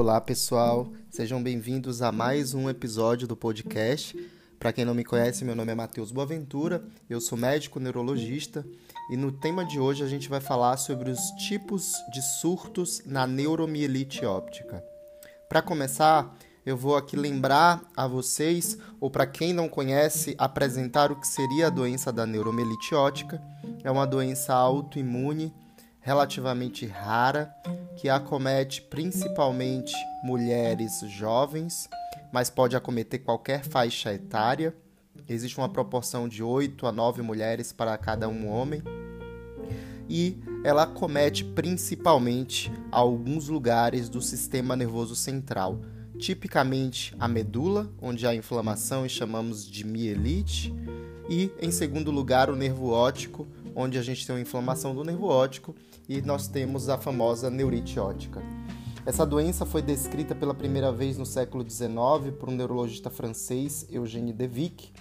Olá pessoal, sejam bem-vindos a mais um episódio do podcast. Para quem não me conhece, meu nome é Matheus Boaventura, eu sou médico neurologista e no tema de hoje a gente vai falar sobre os tipos de surtos na neuromielite óptica. Para começar, eu vou aqui lembrar a vocês, ou para quem não conhece, apresentar o que seria a doença da neuromielite óptica. É uma doença autoimune relativamente rara que acomete principalmente mulheres jovens, mas pode acometer qualquer faixa etária. Existe uma proporção de 8 a 9 mulheres para cada um homem. E ela acomete principalmente alguns lugares do sistema nervoso central, tipicamente a medula, onde há inflamação e chamamos de mielite, e em segundo lugar o nervo óptico, onde a gente tem uma inflamação do nervo óptico e nós temos a famosa neurite óptica. Essa doença foi descrita pela primeira vez no século XIX por um neurologista francês, Eugène Devic,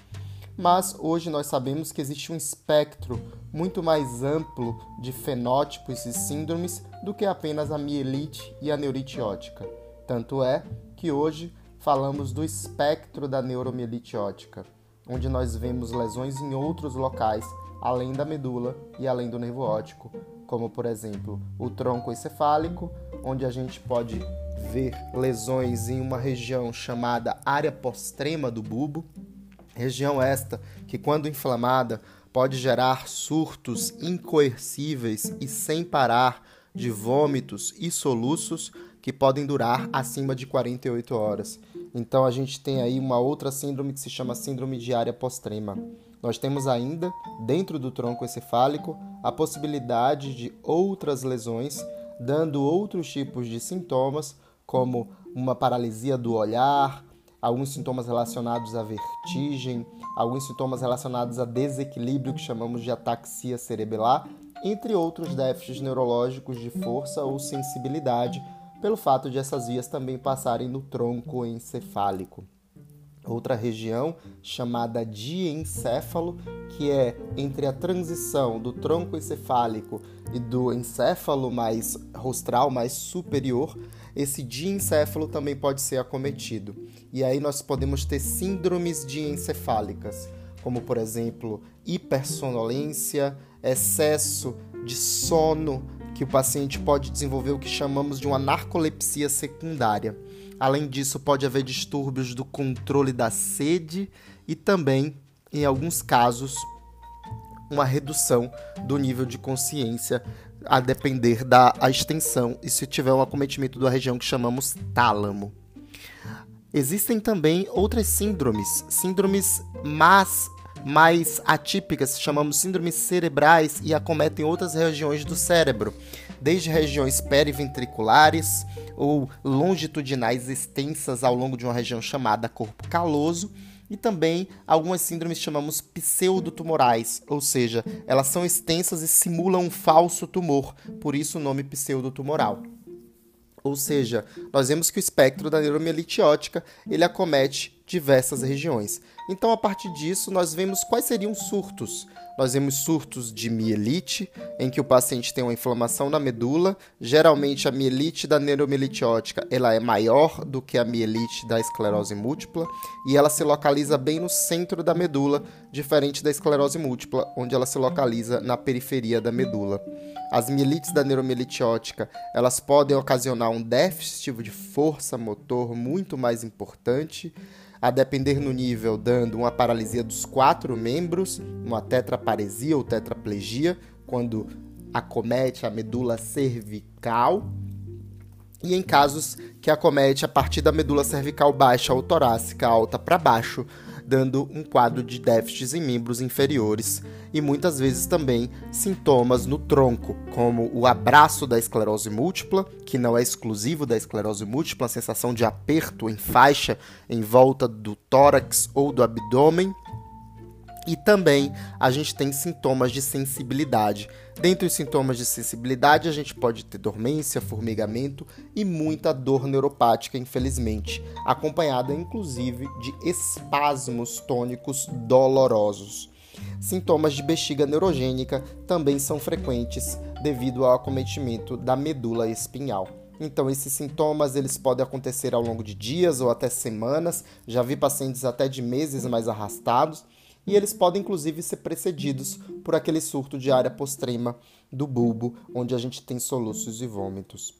mas hoje nós sabemos que existe um espectro muito mais amplo de fenótipos e síndromes do que apenas a mielite e a neurite óptica. Tanto é que hoje falamos do espectro da neuromielite óptica, onde nós vemos lesões em outros locais, além da medula e além do nervo óptico, como por exemplo o tronco encefálico, onde a gente pode ver lesões em uma região chamada área postrema do bulbo, região esta que quando inflamada pode gerar surtos incoercíveis e sem parar de vômitos e soluços que podem durar acima de 48 horas. Então a gente tem aí uma outra síndrome que se chama síndrome de área postrema. Nós temos ainda, dentro do tronco encefálico, a possibilidade de outras lesões, dando outros tipos de sintomas, como uma paralisia do olhar, alguns sintomas relacionados à vertigem, alguns sintomas relacionados a desequilíbrio que chamamos de ataxia cerebelar, entre outros déficits neurológicos de força ou sensibilidade, pelo fato de essas vias também passarem no tronco encefálico outra região chamada diencéfalo, que é entre a transição do tronco encefálico e do encéfalo mais rostral, mais superior, esse diencéfalo também pode ser acometido. E aí nós podemos ter síndromes diencefálicas, como por exemplo, hipersonolência, excesso de sono, que o paciente pode desenvolver o que chamamos de uma narcolepsia secundária. Além disso, pode haver distúrbios do controle da sede e também, em alguns casos, uma redução do nível de consciência a depender da extensão e se tiver um acometimento da região que chamamos tálamo. Existem também outras síndromes, síndromes mais, mais atípicas, chamamos síndromes cerebrais e acometem outras regiões do cérebro, desde regiões periventriculares ou longitudinais extensas ao longo de uma região chamada corpo caloso, e também algumas síndromes chamamos pseudotumorais, ou seja, elas são extensas e simulam um falso tumor, por isso o nome pseudotumoral. Ou seja, nós vemos que o espectro da neuromielite óptica ele acomete diversas regiões. Então, a partir disso, nós vemos quais seriam surtos. Nós vemos surtos de mielite, em que o paciente tem uma inflamação na medula. Geralmente, a mielite da neuromielite óptica ela é maior do que a mielite da esclerose múltipla e ela se localiza bem no centro da medula, diferente da esclerose múltipla, onde ela se localiza na periferia da medula. As mielites da neuromielite óptica elas podem ocasionar um déficit de força motor muito mais importante a depender no nível, dando uma paralisia dos quatro membros, uma tetraparesia ou tetraplegia, quando acomete a medula cervical, e em casos que acomete a partir da medula cervical baixa ou torácica alta para baixo, dando um quadro de déficits em membros inferiores e muitas vezes também sintomas no tronco, como o abraço da esclerose múltipla, que não é exclusivo da esclerose múltipla, a sensação de aperto em faixa em volta do tórax ou do abdômen, e também a gente tem sintomas de sensibilidade. Dentre os sintomas de sensibilidade, a gente pode ter dormência, formigamento e muita dor neuropática, infelizmente, acompanhada inclusive de espasmos tônicos dolorosos. Sintomas de bexiga neurogênica também são frequentes devido ao acometimento da medula espinhal. Então esses sintomas eles podem acontecer ao longo de dias ou até semanas. Já vi pacientes até de meses mais arrastados e eles podem inclusive ser precedidos por aquele surto de área postrema do bulbo, onde a gente tem soluços e vômitos.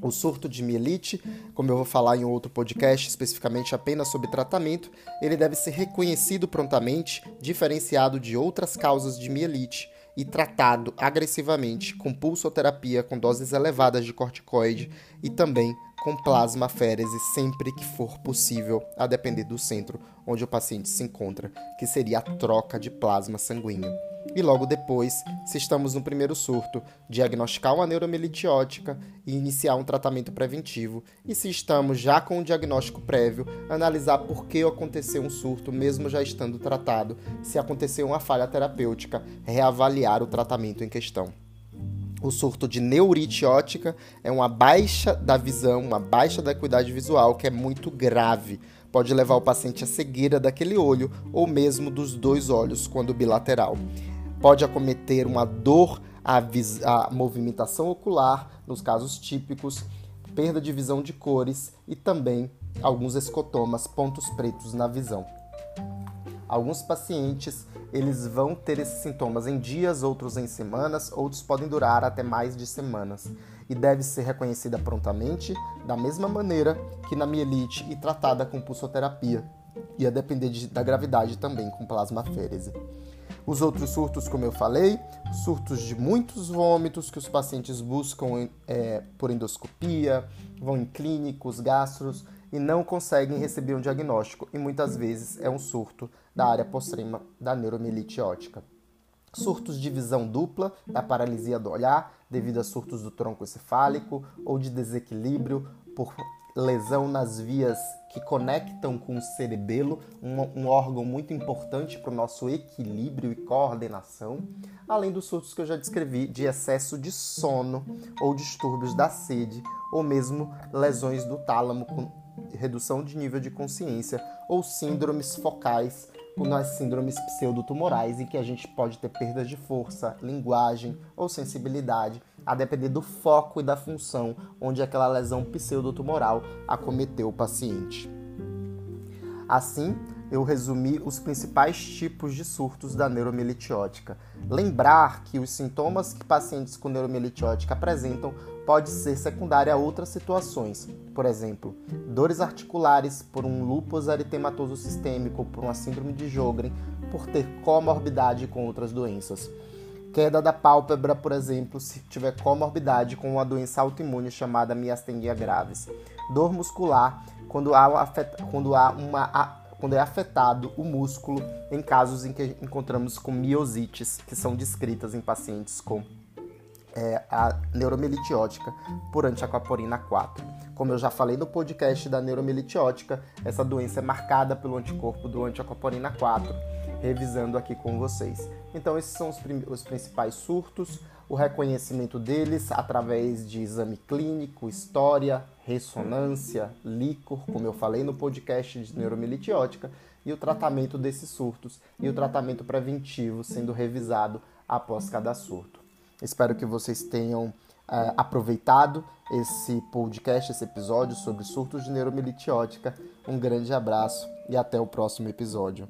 O surto de mielite, como eu vou falar em outro podcast especificamente apenas sobre tratamento, ele deve ser reconhecido prontamente, diferenciado de outras causas de mielite e tratado agressivamente com pulsoterapia com doses elevadas de corticoide e também com plasmaférese sempre que for possível, a depender do centro onde o paciente se encontra, que seria a troca de plasma sanguíneo. E logo depois, se estamos no primeiro surto, diagnosticar uma neuromelitiótica e iniciar um tratamento preventivo, e se estamos já com o diagnóstico prévio, analisar por que aconteceu um surto mesmo já estando tratado, se aconteceu uma falha terapêutica, reavaliar o tratamento em questão. O surto de neurite ótica é uma baixa da visão, uma baixa da acuidade visual que é muito grave. Pode levar o paciente à cegueira daquele olho ou mesmo dos dois olhos quando bilateral pode acometer uma dor à, à movimentação ocular, nos casos típicos, perda de visão de cores e também alguns escotomas, pontos pretos na visão. Alguns pacientes eles vão ter esses sintomas em dias, outros em semanas, outros podem durar até mais de semanas e deve ser reconhecida prontamente, da mesma maneira que na mielite e tratada com pulsoterapia, e a depender de, da gravidade também com plasmaférese. Os outros surtos, como eu falei, surtos de muitos vômitos que os pacientes buscam é, por endoscopia, vão em clínicos, gastros e não conseguem receber um diagnóstico, e muitas vezes é um surto da área postrema da neuromielite ótica. Surtos de visão dupla, da paralisia do olhar, devido a surtos do tronco encefálico ou de desequilíbrio por lesão nas vias que conectam com o cerebelo, um, um órgão muito importante para o nosso equilíbrio e coordenação, além dos surtos que eu já descrevi de excesso de sono ou distúrbios da sede, ou mesmo lesões do tálamo com redução de nível de consciência ou síndromes focais como as síndromes pseudotumorais, em que a gente pode ter perdas de força, linguagem ou sensibilidade, a depender do foco e da função onde aquela lesão pseudotumoral acometeu o paciente. Assim, eu resumi os principais tipos de surtos da neuromielitiótica. Lembrar que os sintomas que pacientes com neuromielitiótica apresentam pode ser secundária a outras situações, por exemplo, dores articulares por um lúpus eritematoso sistêmico, por uma síndrome de Jogren, por ter comorbidade com outras doenças. Queda da pálpebra, por exemplo, se tiver comorbidade com uma doença autoimune chamada miastenia graves. Dor muscular, quando há, quando há uma quando é afetado o músculo em casos em que encontramos com miosites, que são descritas em pacientes com é, a neuromelitiótica por antiaquaporina 4. Como eu já falei no podcast da neuromelitiótica, essa doença é marcada pelo anticorpo do antiaquaporina 4, revisando aqui com vocês. Então esses são os, os principais surtos, o reconhecimento deles através de exame clínico, história, ressonância, líquor, como eu falei no podcast de neuromelitiótica, e o tratamento desses surtos e o tratamento preventivo sendo revisado após cada surto. Espero que vocês tenham é, aproveitado esse podcast, esse episódio sobre surtos de neuromelitiótica. Um grande abraço e até o próximo episódio.